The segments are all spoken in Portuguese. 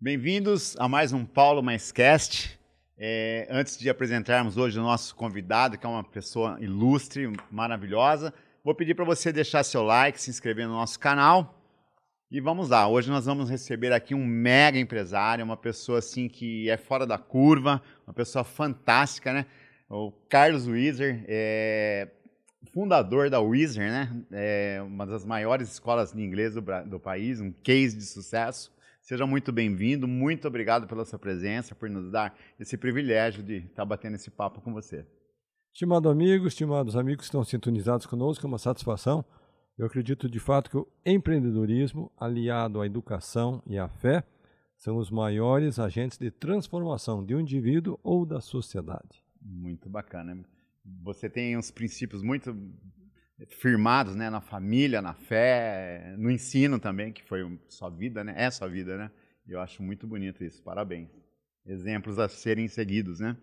Bem-vindos a mais um Paulo Mais Cast. É, antes de apresentarmos hoje o nosso convidado, que é uma pessoa ilustre, maravilhosa, vou pedir para você deixar seu like, se inscrever no nosso canal. E vamos lá, hoje nós vamos receber aqui um mega empresário, uma pessoa assim que é fora da curva, uma pessoa fantástica, né? O Carlos Wieser, é fundador da Wieser, né? É uma das maiores escolas de inglês do, do país, um case de sucesso. Seja muito bem-vindo, muito obrigado pela sua presença, por nos dar esse privilégio de estar batendo esse papo com você. Estimado amigo, estimados amigos que estão sintonizados conosco, é uma satisfação. Eu acredito de fato que o empreendedorismo, aliado à educação e à fé, são os maiores agentes de transformação de um indivíduo ou da sociedade. Muito bacana. Você tem uns princípios muito firmados, né, na família, na fé, no ensino também, que foi sua vida, né? É sua vida, né? Eu acho muito bonito isso. Parabéns. Exemplos a serem seguidos, né?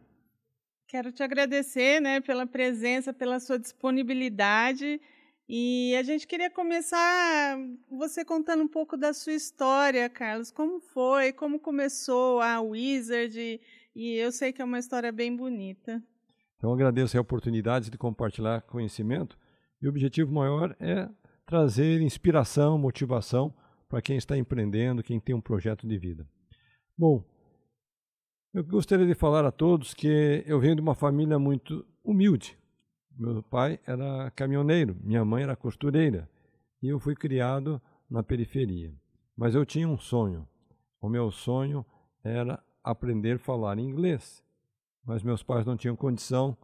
Quero te agradecer, né, pela presença, pela sua disponibilidade. E a gente queria começar você contando um pouco da sua história, Carlos. Como foi? Como começou a Wizard? E eu sei que é uma história bem bonita. Então, agradeço a oportunidade de compartilhar conhecimento e o objetivo maior é trazer inspiração, motivação para quem está empreendendo, quem tem um projeto de vida. Bom, eu gostaria de falar a todos que eu venho de uma família muito humilde. Meu pai era caminhoneiro, minha mãe era costureira e eu fui criado na periferia. Mas eu tinha um sonho. O meu sonho era aprender a falar inglês. Mas meus pais não tinham condição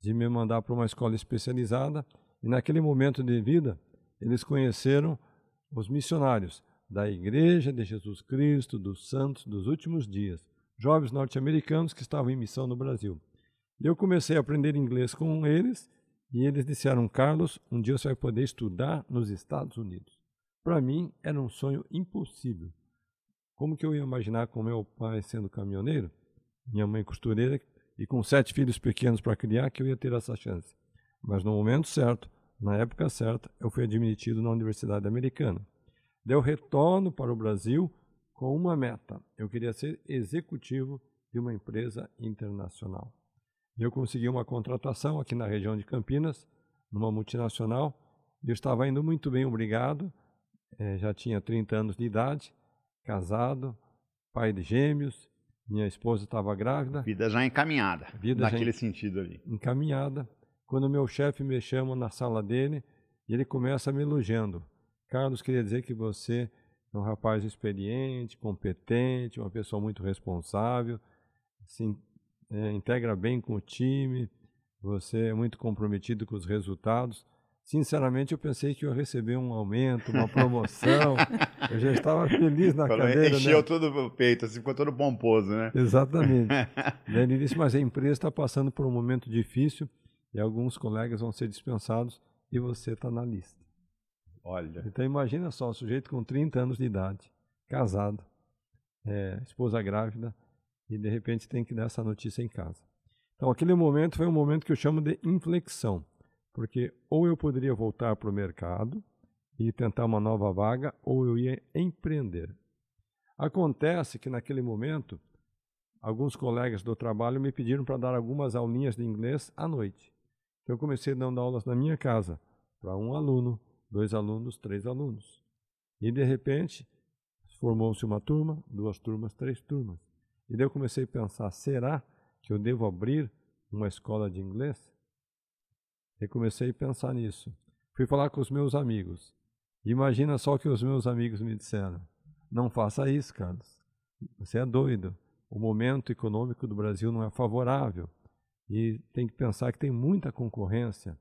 de me mandar para uma escola especializada e naquele momento de vida, eles conheceram os missionários da Igreja de Jesus Cristo dos Santos dos Últimos Dias, jovens norte-americanos que estavam em missão no Brasil. Eu comecei a aprender inglês com eles e eles disseram: Carlos, um dia você vai poder estudar nos Estados Unidos. Para mim era um sonho impossível. Como que eu ia imaginar com meu pai sendo caminhoneiro, minha mãe costureira e com sete filhos pequenos para criar que eu ia ter essa chance? Mas no momento certo, na época certa, eu fui admitido na Universidade Americana. Deu retorno para o Brasil com uma meta. Eu queria ser executivo de uma empresa internacional. Eu consegui uma contratação aqui na região de Campinas, numa multinacional. Eu estava indo muito bem, obrigado. É, já tinha 30 anos de idade, casado, pai de gêmeos. Minha esposa estava grávida. Vida já encaminhada. Vida naquele já sentido ali. Encaminhada quando meu chefe me chama na sala dele ele começa me elogiando. Carlos, queria dizer que você é um rapaz experiente, competente, uma pessoa muito responsável, se é, integra bem com o time, você é muito comprometido com os resultados. Sinceramente, eu pensei que eu ia receber um aumento, uma promoção. eu já estava feliz na Falou, cadeira. Encheu né? todo o peito, assim, ficou todo pomposo, né? Exatamente. ele disse, mas a empresa está passando por um momento difícil e alguns colegas vão ser dispensados e você está na lista. Olha. Então imagina só, um sujeito com 30 anos de idade, casado, é, esposa grávida, e de repente tem que dar essa notícia em casa. Então aquele momento foi um momento que eu chamo de inflexão, porque ou eu poderia voltar para o mercado e tentar uma nova vaga, ou eu ia empreender. Acontece que naquele momento, alguns colegas do trabalho me pediram para dar algumas aulinhas de inglês à noite. Então, eu comecei dando aulas na minha casa, para um aluno, dois alunos, três alunos. E, de repente, formou-se uma turma, duas turmas, três turmas. E daí eu comecei a pensar: será que eu devo abrir uma escola de inglês? E comecei a pensar nisso. Fui falar com os meus amigos. Imagina só o que os meus amigos me disseram: não faça isso, Carlos. Você é doido. O momento econômico do Brasil não é favorável. E tem que pensar que tem muita concorrência.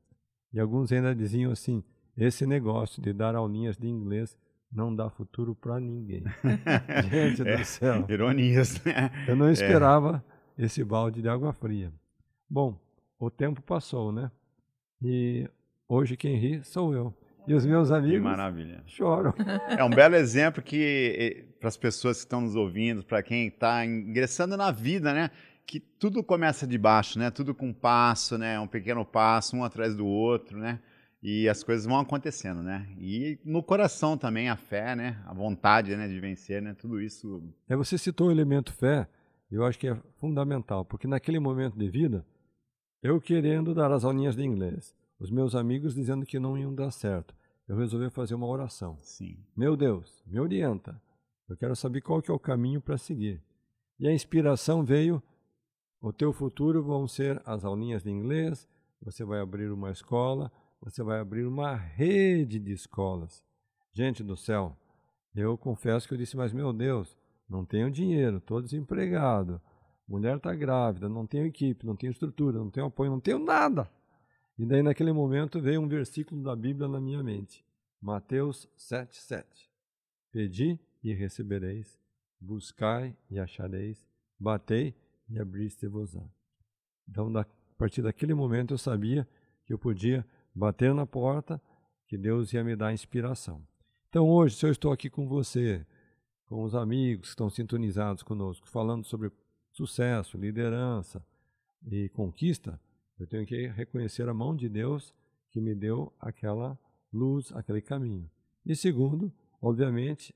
E alguns ainda diziam assim: esse negócio de dar aulinhas de inglês não dá futuro para ninguém. Gente é, do céu. Ironias, né? Eu não é. esperava é. esse balde de água fria. Bom, o tempo passou, né? E hoje quem ri sou eu. E os meus amigos choram. É um belo exemplo que eh, para as pessoas que estão nos ouvindo, para quem está ingressando na vida, né? que tudo começa de baixo, né? Tudo com um passo, né? Um pequeno passo, um atrás do outro, né? E as coisas vão acontecendo, né? E no coração também a fé, né? A vontade, né, de vencer, né? Tudo isso. É, você citou o elemento fé, eu acho que é fundamental, porque naquele momento de vida, eu querendo dar as aulinhas de inglês, os meus amigos dizendo que não iam dar certo, eu resolvi fazer uma oração. Sim. Meu Deus, me orienta. Eu quero saber qual que é o caminho para seguir. E a inspiração veio, o teu futuro vão ser as aulinhas de inglês, você vai abrir uma escola, você vai abrir uma rede de escolas. Gente do céu, eu confesso que eu disse, mas meu Deus, não tenho dinheiro, estou desempregado, mulher está grávida, não tenho equipe, não tenho estrutura, não tenho apoio, não tenho nada. E daí naquele momento veio um versículo da Bíblia na minha mente, Mateus 7,7. Pedi e recebereis, buscai e achareis, batei e abriste-vos-á. Então, a partir daquele momento eu sabia que eu podia bater na porta, que Deus ia me dar inspiração. Então hoje, se eu estou aqui com você, com os amigos que estão sintonizados conosco, falando sobre sucesso, liderança e conquista, eu tenho que reconhecer a mão de Deus que me deu aquela luz, aquele caminho. E segundo, obviamente,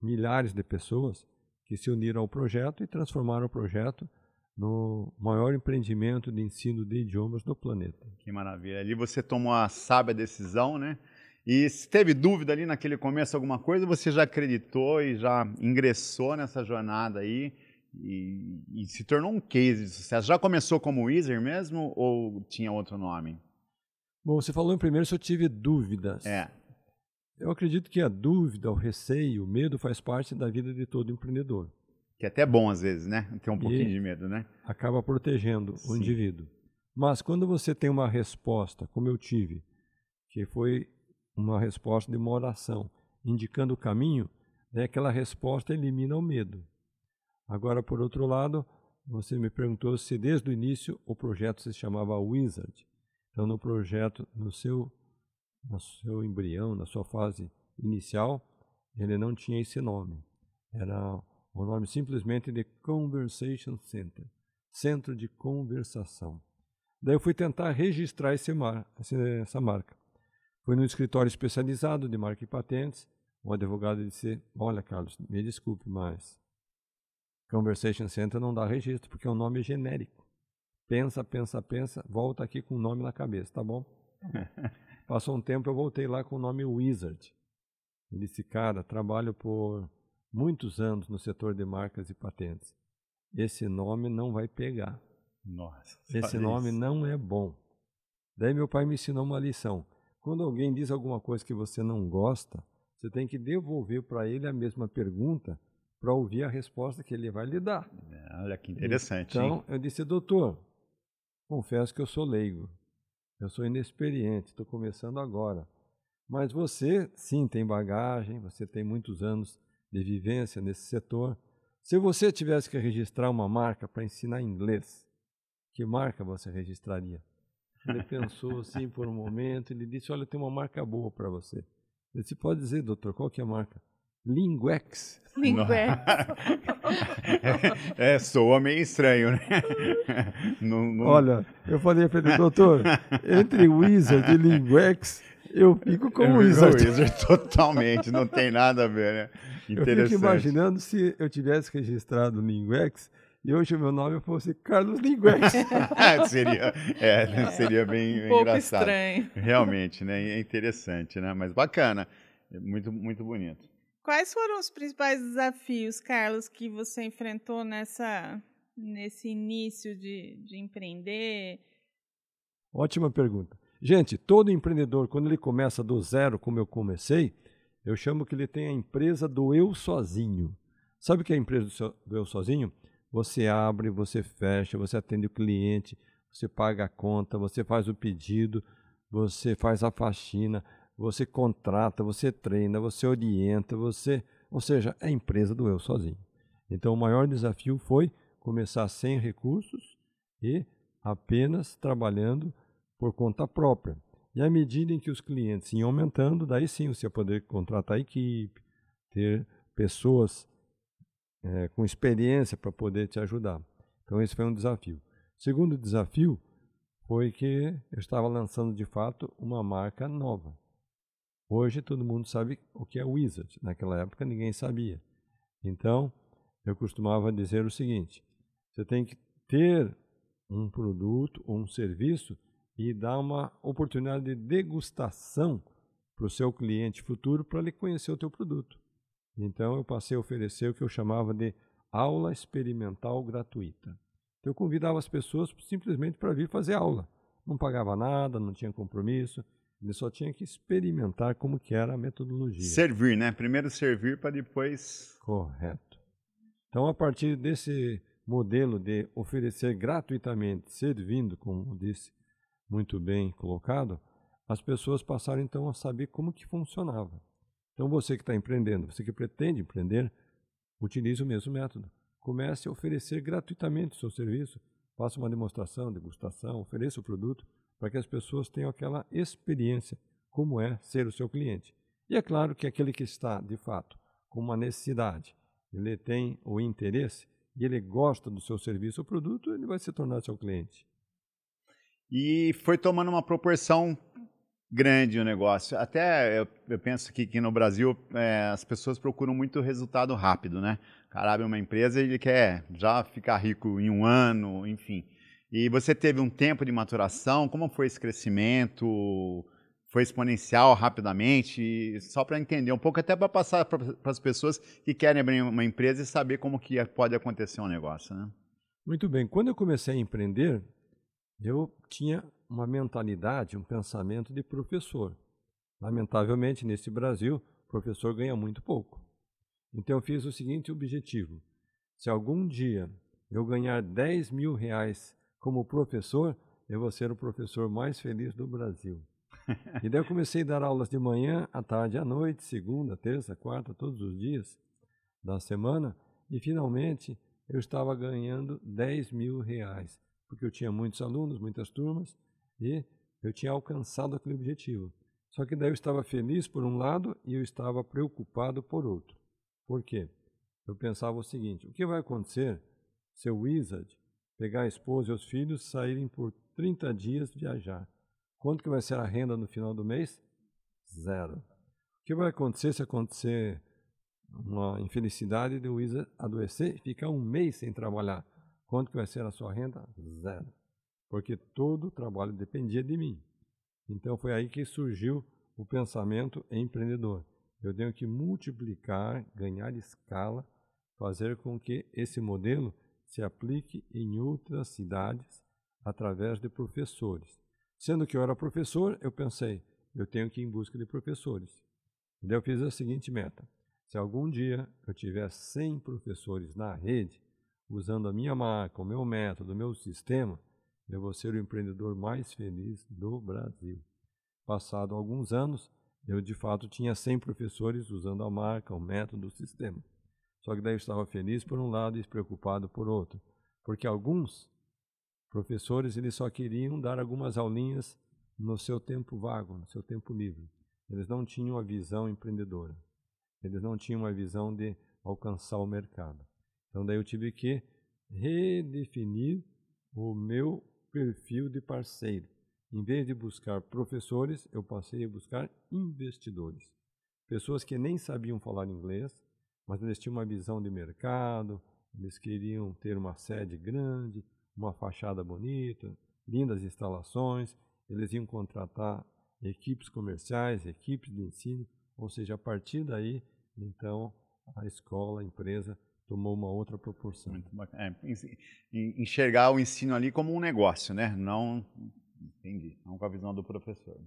milhares de pessoas que se uniram ao projeto e transformaram o projeto no maior empreendimento de ensino de idiomas do planeta. Que maravilha. Ali você tomou a sábia decisão, né? E se teve dúvida ali naquele começo alguma coisa, você já acreditou e já ingressou nessa jornada aí e, e se tornou um case de sucesso. Já começou como Weezer mesmo ou tinha outro nome? Bom, você falou em primeiro se eu tive dúvidas. É. Eu acredito que a dúvida, o receio, o medo faz parte da vida de todo empreendedor. Que é até bom às vezes, né? Ter um pouquinho de medo, né? Acaba protegendo Sim. o indivíduo. Mas quando você tem uma resposta, como eu tive, que foi uma resposta de uma oração, indicando o caminho, né, aquela resposta elimina o medo. Agora, por outro lado, você me perguntou se desde o início o projeto se chamava Wizard. Então, no projeto, no seu, no seu embrião, na sua fase inicial, ele não tinha esse nome. Era o nome simplesmente de Conversation Center, Centro de Conversação. Daí eu fui tentar registrar mar, essa marca. Fui num escritório especializado de marca e patentes. O advogado disse: Olha, Carlos, me desculpe, mas Conversation Center não dá registro, porque é um nome genérico. Pensa, pensa, pensa, volta aqui com o nome na cabeça, tá bom? Passou um tempo, eu voltei lá com o nome Wizard. Ele disse: Cara, trabalho por muitos anos no setor de marcas e patentes. Esse nome não vai pegar. Nossa. Esse nome isso. não é bom. Daí meu pai me ensinou uma lição. Quando alguém diz alguma coisa que você não gosta, você tem que devolver para ele a mesma pergunta para ouvir a resposta que ele vai lhe dar. É, olha que interessante. Então, hein? eu disse, doutor, confesso que eu sou leigo. Eu sou inexperiente, estou começando agora. Mas você, sim, tem bagagem, você tem muitos anos de vivência nesse setor. Se você tivesse que registrar uma marca para ensinar inglês, que marca você registraria? Ele pensou assim por um momento, ele disse: Olha, tem uma marca boa para você. Ele disse: Pode dizer, doutor, qual que é a marca? Linguex. Linguex. é, soa meio estranho, né? não, não... Olha, eu falei para ele, doutor, entre Wizard e Linguex, eu fico com o Wizard. Wizard totalmente, não tem nada a ver, né? Interessante. Eu fico imaginando se eu tivesse registrado Linguex e hoje o meu nome fosse Carlos Linguex. seria, é, seria bem, um pouco engraçado. estranho. Realmente, né? É interessante, né? Mas bacana, muito, muito bonito. Quais foram os principais desafios, Carlos, que você enfrentou nessa, nesse início de, de empreender? Ótima pergunta. Gente, todo empreendedor, quando ele começa do zero, como eu comecei, eu chamo que ele tem a empresa do eu sozinho. Sabe o que é a empresa do eu sozinho? Você abre, você fecha, você atende o cliente, você paga a conta, você faz o pedido, você faz a faxina, você contrata, você treina, você orienta, você. Ou seja, é a empresa do eu sozinho. Então, o maior desafio foi começar sem recursos e apenas trabalhando por conta própria. E à medida em que os clientes iam aumentando, daí sim você ia poder contratar equipe, ter pessoas é, com experiência para poder te ajudar. Então esse foi um desafio. Segundo desafio foi que eu estava lançando de fato uma marca nova. Hoje todo mundo sabe o que é Wizard. Naquela época ninguém sabia. Então, eu costumava dizer o seguinte: você tem que ter um produto ou um serviço e dar uma oportunidade de degustação para o seu cliente futuro para ele conhecer o teu produto. Então eu passei a oferecer o que eu chamava de aula experimental gratuita. Então, eu convidava as pessoas simplesmente para vir fazer aula. Não pagava nada, não tinha compromisso, ele só tinha que experimentar como que era a metodologia. Servir, né? Primeiro servir para depois. Correto. Então, a partir desse modelo de oferecer gratuitamente, servindo, como disse muito bem colocado, as pessoas passaram então a saber como que funcionava. Então, você que está empreendendo, você que pretende empreender, utilize o mesmo método. Comece a oferecer gratuitamente o seu serviço, faça uma demonstração, degustação, ofereça o produto para que as pessoas tenham aquela experiência como é ser o seu cliente. E é claro que aquele que está, de fato, com uma necessidade, ele tem o interesse e ele gosta do seu serviço ou produto, ele vai se tornar seu cliente. E foi tomando uma proporção grande o negócio. Até eu, eu penso que, que no Brasil é, as pessoas procuram muito resultado rápido, né? O cara abre uma empresa ele quer já ficar rico em um ano, enfim. E você teve um tempo de maturação, como foi esse crescimento? Foi exponencial rapidamente? Só para entender um pouco, até para passar para as pessoas que querem abrir uma empresa e saber como que pode acontecer um negócio, né? Muito bem. Quando eu comecei a empreender, eu tinha uma mentalidade, um pensamento de professor. Lamentavelmente, nesse Brasil, o professor ganha muito pouco. Então, eu fiz o seguinte objetivo: se algum dia eu ganhar 10 mil reais como professor, eu vou ser o professor mais feliz do Brasil. e daí eu comecei a dar aulas de manhã, à tarde, à noite, segunda, terça, quarta, todos os dias da semana, e finalmente eu estava ganhando 10 mil reais, porque eu tinha muitos alunos, muitas turmas, e eu tinha alcançado aquele objetivo. Só que daí eu estava feliz por um lado e eu estava preocupado por outro. Por quê? Eu pensava o seguinte: o que vai acontecer se o Wizard pegar a esposa e os filhos saírem por 30 dias viajar? Quanto que vai ser a renda no final do mês? Zero. O que vai acontecer se acontecer uma infelicidade de Wizard adoecer e ficar um mês sem trabalhar? Quanto que vai ser a sua renda? Zero porque todo o trabalho dependia de mim. Então foi aí que surgiu o pensamento empreendedor. Eu tenho que multiplicar, ganhar escala, fazer com que esse modelo se aplique em outras cidades através de professores. Sendo que eu era professor, eu pensei, eu tenho que ir em busca de professores. Então eu fiz a seguinte meta: se algum dia eu tiver 100 professores na rede, usando a minha marca, o meu método, o meu sistema, eu vou ser o empreendedor mais feliz do Brasil. Passado alguns anos, eu de fato tinha 100 professores usando a marca, o método, o sistema. Só que daí eu estava feliz por um lado e despreocupado por outro, porque alguns professores eles só queriam dar algumas aulinhas no seu tempo vago, no seu tempo livre. Eles não tinham a visão empreendedora. Eles não tinham uma visão de alcançar o mercado. Então daí eu tive que redefinir o meu perfil de parceiro. Em vez de buscar professores, eu passei a buscar investidores. Pessoas que nem sabiam falar inglês, mas eles tinham uma visão de mercado, eles queriam ter uma sede grande, uma fachada bonita, lindas instalações, eles iam contratar equipes comerciais, equipes de ensino, ou seja, a partir daí, então, a escola, a empresa tomou uma outra proporção. É, enxergar o ensino ali como um negócio, né? Não, entendi, não com a visão do professor.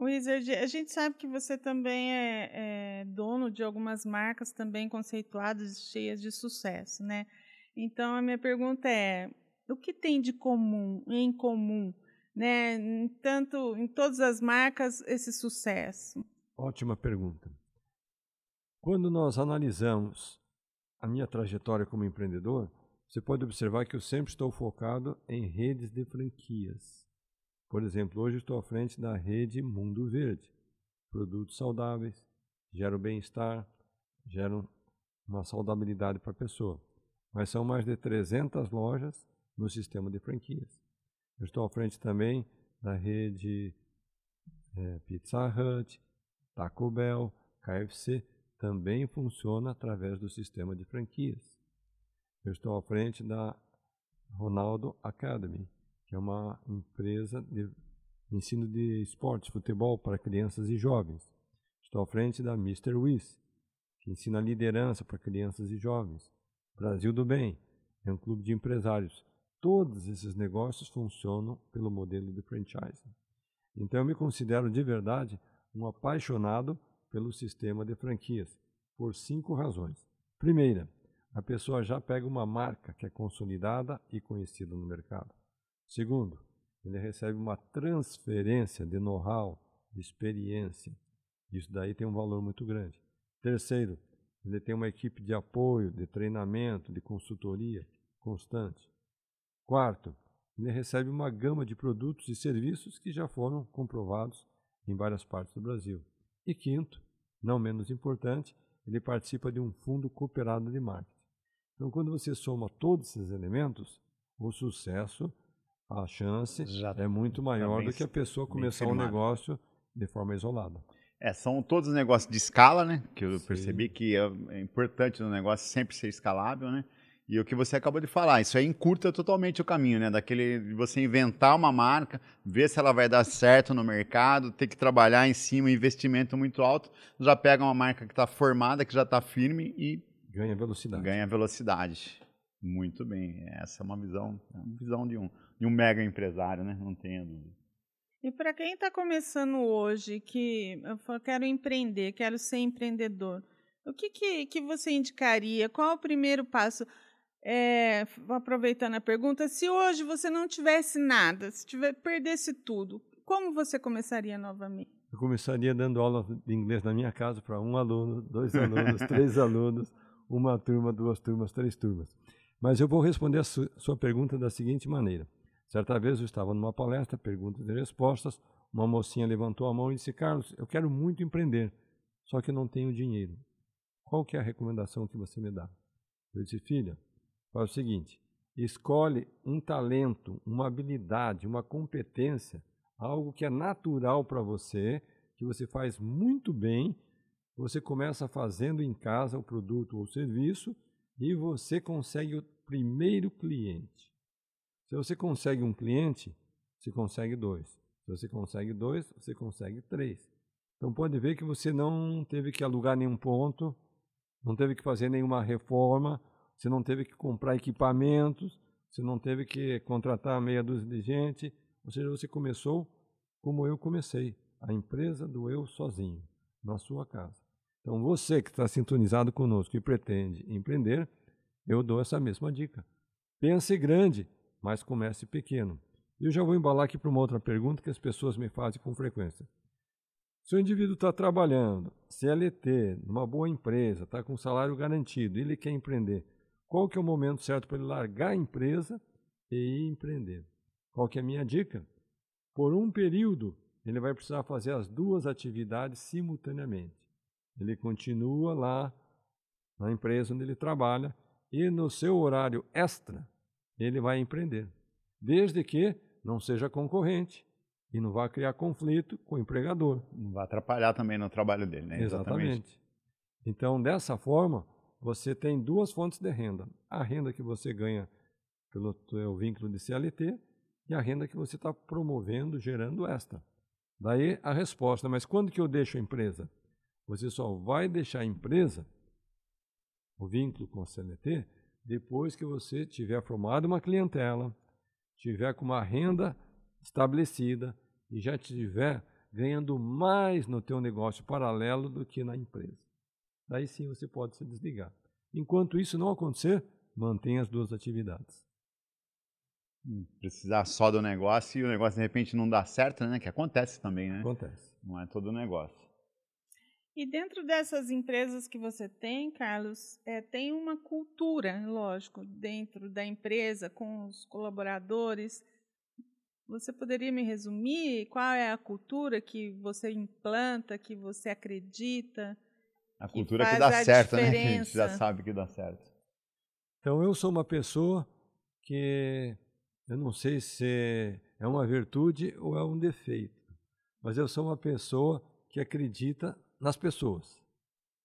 Wizard, a gente sabe que você também é, é, dono de algumas marcas também conceituadas, cheias de sucesso, né? Então a minha pergunta é: o que tem de comum, em comum, né? Tanto em todas as marcas esse sucesso? Ótima pergunta. Quando nós analisamos a minha trajetória como empreendedor, você pode observar que eu sempre estou focado em redes de franquias. Por exemplo, hoje estou à frente da rede Mundo Verde. Produtos saudáveis, geram bem-estar, geram uma saudabilidade para a pessoa. Mas são mais de 300 lojas no sistema de franquias. Eu estou à frente também da rede é, Pizza Hut, Taco Bell, KFC, também funciona através do sistema de franquias. Eu estou à frente da Ronaldo Academy, que é uma empresa de ensino de esportes, futebol para crianças e jovens. Estou à frente da Mr. Wiz, que ensina liderança para crianças e jovens. Brasil do Bem é um clube de empresários. Todos esses negócios funcionam pelo modelo de franchising. Então eu me considero de verdade um apaixonado pelo sistema de franquias, por cinco razões. Primeira, a pessoa já pega uma marca que é consolidada e conhecida no mercado. Segundo, ele recebe uma transferência de know-how, de experiência. Isso daí tem um valor muito grande. Terceiro, ele tem uma equipe de apoio, de treinamento, de consultoria constante. Quarto, ele recebe uma gama de produtos e serviços que já foram comprovados em várias partes do Brasil. E quinto, não menos importante, ele participa de um fundo cooperado de marketing. Então, quando você soma todos esses elementos, o sucesso, a chance Já é muito maior do que a pessoa começar um negócio de forma isolada. É, são todos negócios de escala, né? Que eu Sim. percebi que é, é importante no negócio sempre ser escalável, né? E o que você acabou de falar, isso aí encurta totalmente o caminho, né? Daquele de você inventar uma marca, ver se ela vai dar certo no mercado, ter que trabalhar em cima, investimento muito alto, já pega uma marca que está formada, que já está firme e ganha velocidade. Ganha velocidade. Muito bem. Essa é uma visão, é uma visão de um, de um mega empresário, né? Não tenha dúvida. E para quem está começando hoje, que eu quero empreender, quero ser empreendedor, o que, que, que você indicaria? Qual é o primeiro passo? É, aproveitando a pergunta, se hoje você não tivesse nada, se tiver, perdesse tudo, como você começaria novamente? Eu começaria dando aula de inglês na minha casa para um aluno, dois alunos, três alunos, uma turma, duas turmas, três turmas. Mas eu vou responder a su sua pergunta da seguinte maneira. Certa vez eu estava numa palestra, perguntas e respostas, uma mocinha levantou a mão e disse, Carlos, eu quero muito empreender, só que não tenho dinheiro. Qual que é a recomendação que você me dá? Eu disse, filha, Faz o seguinte: escolhe um talento, uma habilidade, uma competência, algo que é natural para você, que você faz muito bem. Você começa fazendo em casa o produto ou serviço e você consegue o primeiro cliente. Se você consegue um cliente, você consegue dois. Se você consegue dois, você consegue três. Então pode ver que você não teve que alugar nenhum ponto, não teve que fazer nenhuma reforma, você não teve que comprar equipamentos, você não teve que contratar meia dúzia de gente, ou seja, você começou como eu comecei, a empresa do eu sozinho, na sua casa. Então, você que está sintonizado conosco e pretende empreender, eu dou essa mesma dica. Pense grande, mas comece pequeno. E eu já vou embalar aqui para uma outra pergunta que as pessoas me fazem com frequência. Se o indivíduo está trabalhando, CLT, numa boa empresa, está com salário garantido, ele quer empreender, qual que é o momento certo para ele largar a empresa e empreender? Qual que é a minha dica? Por um período, ele vai precisar fazer as duas atividades simultaneamente. Ele continua lá na empresa onde ele trabalha e no seu horário extra, ele vai empreender. Desde que não seja concorrente e não vá criar conflito com o empregador. Não vai atrapalhar também no trabalho dele, né? Exatamente. Exatamente. Então, dessa forma, você tem duas fontes de renda. A renda que você ganha pelo seu vínculo de CLT e a renda que você está promovendo, gerando esta. Daí a resposta, mas quando que eu deixo a empresa? Você só vai deixar a empresa, o vínculo com a CLT, depois que você tiver formado uma clientela, tiver com uma renda estabelecida e já estiver ganhando mais no teu negócio paralelo do que na empresa daí sim você pode se desligar. Enquanto isso não acontecer, mantenha as duas atividades. Hum, precisar só do negócio e o negócio de repente não dá certo, né? Que acontece também, né? Acontece. Não é todo negócio. E dentro dessas empresas que você tem, Carlos, é, tem uma cultura, lógico, dentro da empresa, com os colaboradores. Você poderia me resumir qual é a cultura que você implanta, que você acredita? A cultura que, que dá certo, diferença. né? A gente já sabe que dá certo. Então eu sou uma pessoa que eu não sei se é uma virtude ou é um defeito. Mas eu sou uma pessoa que acredita nas pessoas.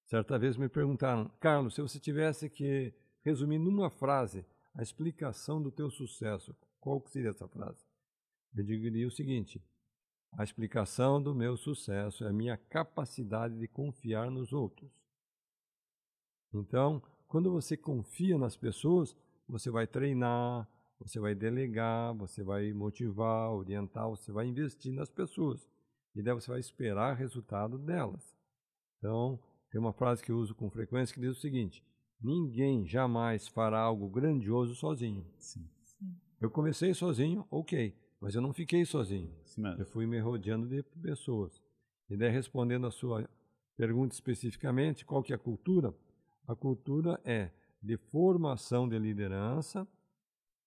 Certa vez me perguntaram, Carlos, se você tivesse que resumir numa frase a explicação do teu sucesso, qual seria essa frase? Eu diria o seguinte: a explicação do meu sucesso é a minha capacidade de confiar nos outros. Então, quando você confia nas pessoas, você vai treinar, você vai delegar, você vai motivar, orientar, você vai investir nas pessoas. E daí você vai esperar resultado delas. Então, tem uma frase que eu uso com frequência que diz o seguinte: ninguém jamais fará algo grandioso sozinho. Sim. Eu comecei sozinho, ok, mas eu não fiquei sozinho. Eu fui me rodeando de pessoas. E daí, respondendo a sua pergunta especificamente, qual que é a cultura? A cultura é de formação de liderança,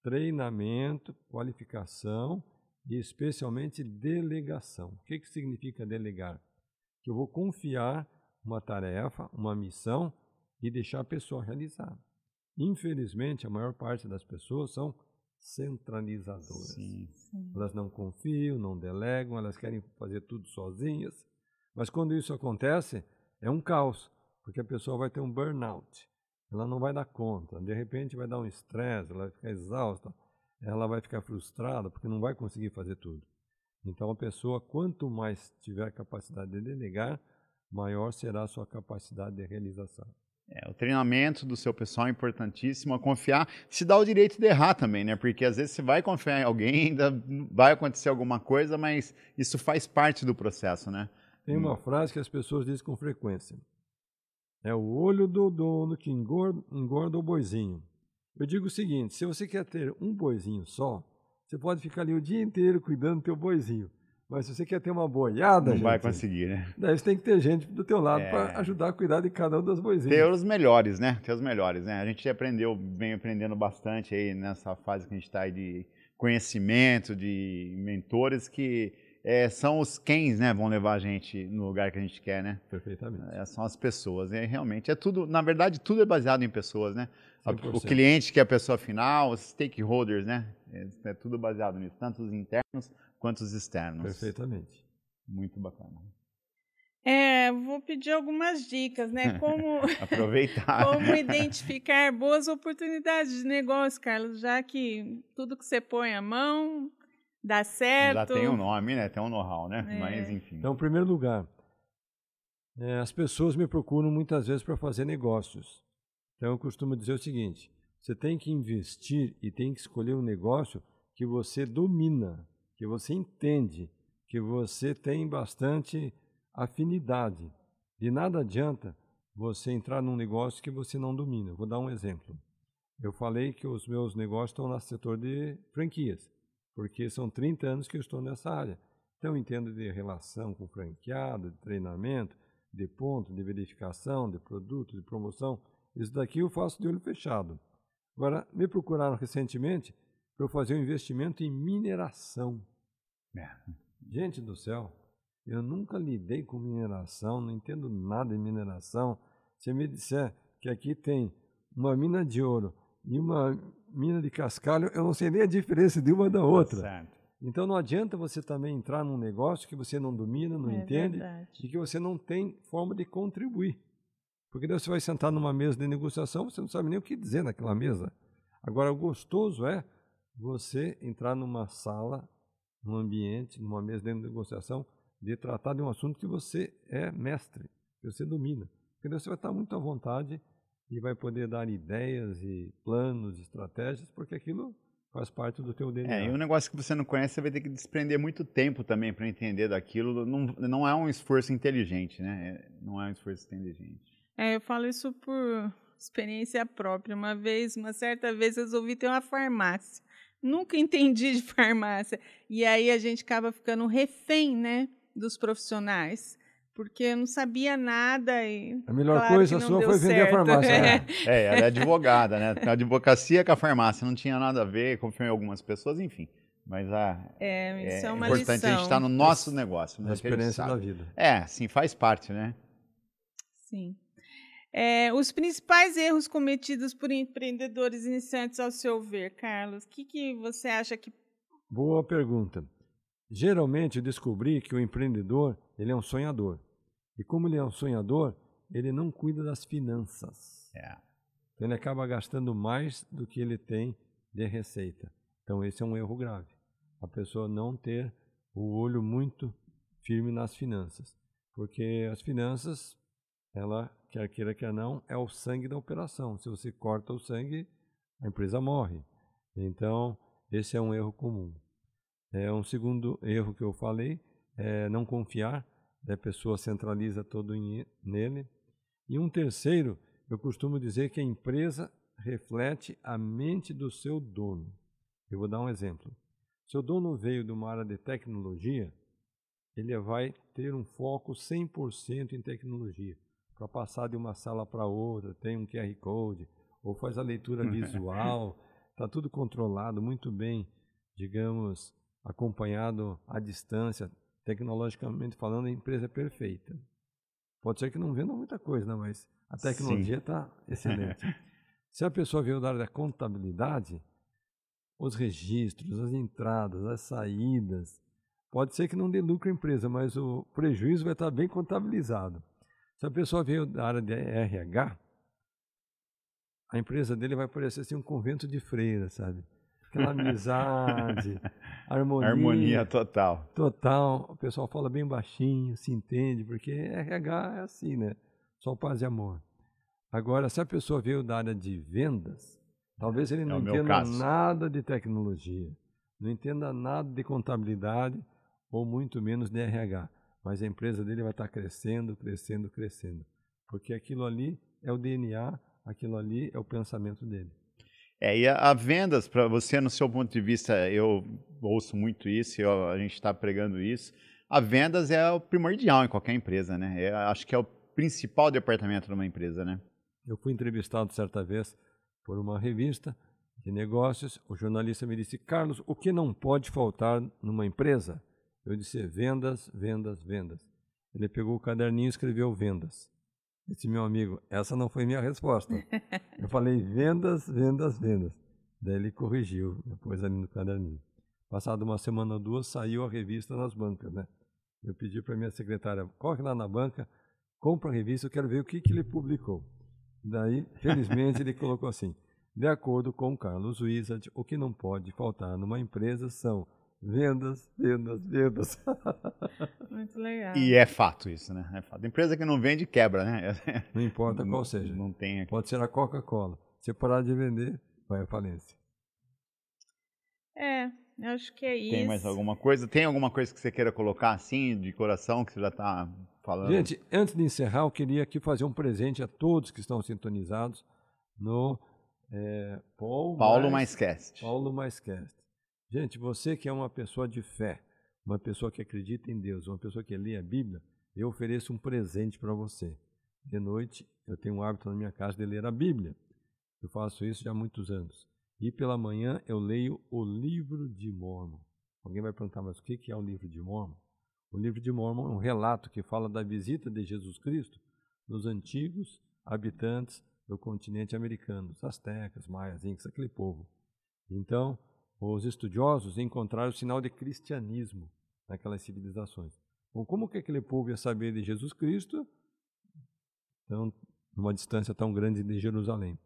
treinamento, qualificação e especialmente delegação. O que, que significa delegar? Que eu vou confiar uma tarefa, uma missão e deixar a pessoa realizar. Infelizmente, a maior parte das pessoas são centralizadoras. Sim. Elas não confiam, não delegam, elas querem fazer tudo sozinhas. Mas quando isso acontece, é um caos, porque a pessoa vai ter um burnout. Ela não vai dar conta, de repente vai dar um estresse, ela vai ficar exausta, ela vai ficar frustrada porque não vai conseguir fazer tudo. Então a pessoa, quanto mais tiver capacidade de delegar, maior será a sua capacidade de realização. É, o treinamento do seu pessoal é importantíssimo, a confiar, se dá o direito de errar também, né? Porque às vezes você vai confiar em alguém, ainda vai acontecer alguma coisa, mas isso faz parte do processo, né? Tem uma hum. frase que as pessoas dizem com frequência. É o olho do dono que engorda, engorda o boizinho. Eu digo o seguinte, se você quer ter um boizinho só, você pode ficar ali o dia inteiro cuidando do teu boizinho. Mas se você quer ter uma boiada, não gente, vai conseguir, né? Daí você tem que ter gente do teu lado é... para ajudar a cuidar de cada um das boizinhas. Ter os melhores, né? Ter os melhores, né? A gente aprendeu, vem aprendendo bastante aí nessa fase que a gente está aí de conhecimento, de mentores que é, são os quens, né? Vão levar a gente no lugar que a gente quer, né? Perfeitamente. É, são as pessoas. E realmente é tudo, na verdade, tudo é baseado em pessoas, né? 100%. O cliente que é a pessoa final, os stakeholders, né? É, é tudo baseado nisso, tanto os internos quanto os externos. Perfeitamente. Muito bacana. É, vou pedir algumas dicas, né? Como aproveitar, como identificar boas oportunidades de negócio, Carlos, já que tudo que você põe à mão dá certo. Já tem um nome, né? Tem um know-how, né? É. Mas enfim. Então, em primeiro lugar, é, as pessoas me procuram muitas vezes para fazer negócios. Então, eu costumo dizer o seguinte: você tem que investir e tem que escolher um negócio que você domina que você entende, que você tem bastante afinidade. De nada adianta você entrar num negócio que você não domina. Vou dar um exemplo. Eu falei que os meus negócios estão no setor de franquias, porque são 30 anos que eu estou nessa área. Então, eu entendo de relação com franqueado, de treinamento, de ponto, de verificação, de produto, de promoção. Isso daqui eu faço de olho fechado. Agora, me procuraram recentemente para eu fazer um investimento em mineração. É. Gente do céu, eu nunca lidei com mineração, não entendo nada de mineração. Se me disser que aqui tem uma mina de ouro e uma mina de cascalho, eu não sei nem a diferença de uma da outra. Certo. Então não adianta você também entrar num negócio que você não domina, não é entende verdade. e que você não tem forma de contribuir. Porque daí você vai sentar numa mesa de negociação, você não sabe nem o que dizer naquela mesa. Agora, o gostoso é você entrar numa sala, num ambiente, numa mesa de negociação, de tratar de um assunto que você é mestre, que você domina. Porque você vai estar muito à vontade e vai poder dar ideias e planos, estratégias, porque aquilo faz parte do teu DNA. É, e um negócio que você não conhece, você vai ter que desprender muito tempo também para entender daquilo. Não, não é um esforço inteligente, né? É, não é um esforço inteligente. É, eu falo isso por experiência própria. Uma vez, uma certa vez, resolvi ter uma farmácia nunca entendi de farmácia. E aí a gente acaba ficando refém, né, dos profissionais. Porque eu não sabia nada e. A melhor claro coisa sua foi vender a farmácia. Né? É, ela é advogada, né? A advocacia com a farmácia não tinha nada a ver, confiou em algumas pessoas, enfim. Mas a, é, isso é, é uma importante lição. a gente estar no nosso negócio. Né? A experiência da vida. É, sim, faz parte, né? Sim. É, os principais erros cometidos por empreendedores iniciantes, ao seu ver, Carlos, o que, que você acha que Boa pergunta. Geralmente eu descobri que o empreendedor ele é um sonhador. E como ele é um sonhador, ele não cuida das finanças. É. Então ele acaba gastando mais do que ele tem de receita. Então esse é um erro grave. A pessoa não ter o olho muito firme nas finanças. Porque as finanças, ela, quer queira, quer não, é o sangue da operação. Se você corta o sangue, a empresa morre. Então, esse é um erro comum. É um segundo erro que eu falei, é não confiar, né? a pessoa centraliza todo nele. E um terceiro, eu costumo dizer que a empresa reflete a mente do seu dono. Eu vou dar um exemplo. Se o dono veio de uma área de tecnologia, ele vai ter um foco 100% em tecnologia. Para passar de uma sala para outra, tem um QR Code, ou faz a leitura visual, está tudo controlado, muito bem, digamos, acompanhado à distância, tecnologicamente falando, a empresa é perfeita. Pode ser que não venda muita coisa, né? mas a tecnologia está excelente. Se a pessoa veio da área da contabilidade, os registros, as entradas, as saídas, pode ser que não dê lucro à empresa, mas o prejuízo vai estar bem contabilizado. Se a pessoa veio da área de RH, a empresa dele vai parecer assim um convento de freiras, sabe? Aquela amizade, harmonia. Harmonia total. Total. O pessoal fala bem baixinho, se entende, porque RH é assim, né? Só paz e amor. Agora, se a pessoa veio da área de vendas, talvez ele é não é entenda nada de tecnologia, não entenda nada de contabilidade ou muito menos de RH, mas a empresa dele vai estar crescendo, crescendo, crescendo, porque aquilo ali é o DNA, aquilo ali é o pensamento dele. É, e a, a vendas, para você, no seu ponto de vista, eu ouço muito isso, eu, a gente está pregando isso. A vendas é o primordial em qualquer empresa, né? É, acho que é o principal departamento de uma empresa, né? Eu fui entrevistado certa vez por uma revista de negócios. O jornalista me disse: Carlos, o que não pode faltar numa empresa? Eu disse: vendas, vendas, vendas. Ele pegou o caderninho e escreveu vendas. Disse meu amigo, essa não foi minha resposta. Eu falei vendas, vendas, vendas. Daí ele corrigiu, depois ali no caderninho. Passado uma semana ou duas, saiu a revista nas bancas, né? Eu pedi para minha secretária, corre lá na banca, compra a revista, eu quero ver o que, que ele publicou. Daí, felizmente, ele colocou assim, de acordo com Carlos Wizard, o que não pode faltar numa empresa são Vendas, vendas, vendas. Muito legal. E é fato isso, né? É fato. Empresa que não vende, quebra, né? Não importa qual não, seja. Não tem aqui. Pode ser a Coca-Cola. Se parar de vender, vai à falência. É, acho que é isso. Tem mais alguma coisa? Tem alguma coisa que você queira colocar assim, de coração, que você já está falando? Gente, antes de encerrar, eu queria aqui fazer um presente a todos que estão sintonizados no é, Paul Paulo Mais, Mais Cast. Paulo Mais Cast. Gente, você que é uma pessoa de fé, uma pessoa que acredita em Deus, uma pessoa que lê a Bíblia, eu ofereço um presente para você. De noite, eu tenho um hábito na minha casa de ler a Bíblia. Eu faço isso já há muitos anos. E pela manhã eu leio o livro de Mormon. Alguém vai perguntar, mas o que é o livro de Mormon? O livro de Mormon é um relato que fala da visita de Jesus Cristo nos antigos habitantes do continente americano, os astecas, maias, incas, aquele povo. Então, os estudiosos encontraram o sinal de cristianismo naquelas civilizações. Bom, como que aquele povo ia saber de Jesus Cristo? Então, numa distância tão grande de Jerusalém.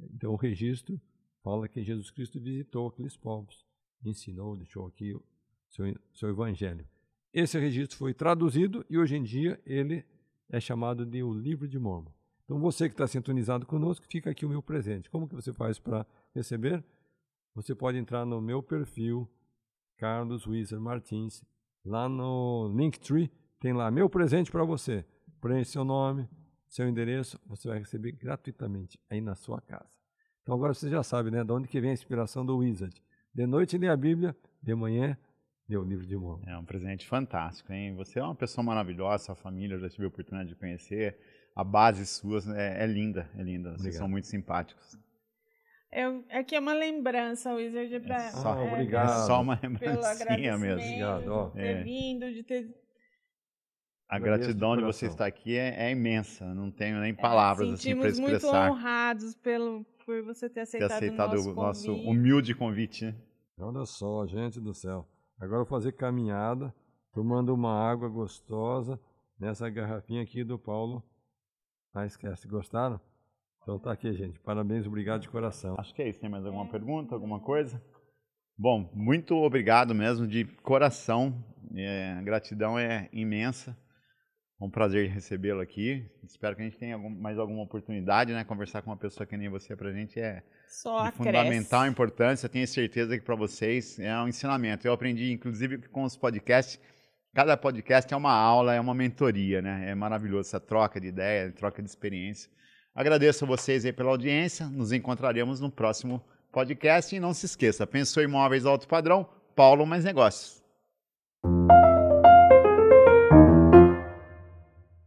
Então, o registro fala que Jesus Cristo visitou aqueles povos, ensinou, deixou aqui o seu, seu evangelho. Esse registro foi traduzido e hoje em dia ele é chamado de o Livro de Mormon. Então, você que está sintonizado conosco, fica aqui o meu presente. Como que você faz para receber? Você pode entrar no meu perfil, Carlos Wizard Martins, lá no Linktree, tem lá meu presente para você. Preenche seu nome, seu endereço, você vai receber gratuitamente aí na sua casa. Então agora você já sabe, né, de onde que vem a inspiração do Wizard. De noite lê a Bíblia, de manhã lê o livro de Mormon. É um presente fantástico, hein? Você é uma pessoa maravilhosa, sua família, eu já tive a oportunidade de conhecer. A base sua é, é linda, é linda. Vocês Obrigado. são muito simpáticos. Eu, aqui é uma lembrança, Wizard, para. É só, é, obrigado. É só uma lembrancinha mesmo. Obrigado, ó. De ter é. vindo, de ter. A gratidão de você estar aqui é, é imensa, não tenho nem é, palavras é, assim para expressar. muito honrados pelo, por você ter aceitado, ter aceitado o nosso, nosso humilde convite. Né? Olha só, gente do céu. Agora eu vou fazer caminhada, tomando uma água gostosa nessa garrafinha aqui do Paulo. Ah, esquece, gostaram? Então tá aqui, gente. Parabéns, obrigado de coração. Acho que é isso. Tem mais alguma pergunta, alguma coisa? Bom, muito obrigado mesmo, de coração. É, a gratidão é imensa. É um prazer recebê-lo aqui. Espero que a gente tenha algum, mais alguma oportunidade, né? Conversar com uma pessoa que nem você pra gente é Só de fundamental importância. Tenho certeza que para vocês é um ensinamento. Eu aprendi, inclusive, com os podcasts. Cada podcast é uma aula, é uma mentoria, né? É maravilhoso essa troca de ideia, troca de experiência. Agradeço a vocês aí pela audiência. Nos encontraremos no próximo podcast. E não se esqueça, pensou em imóveis alto padrão? Paulo Mais Negócios.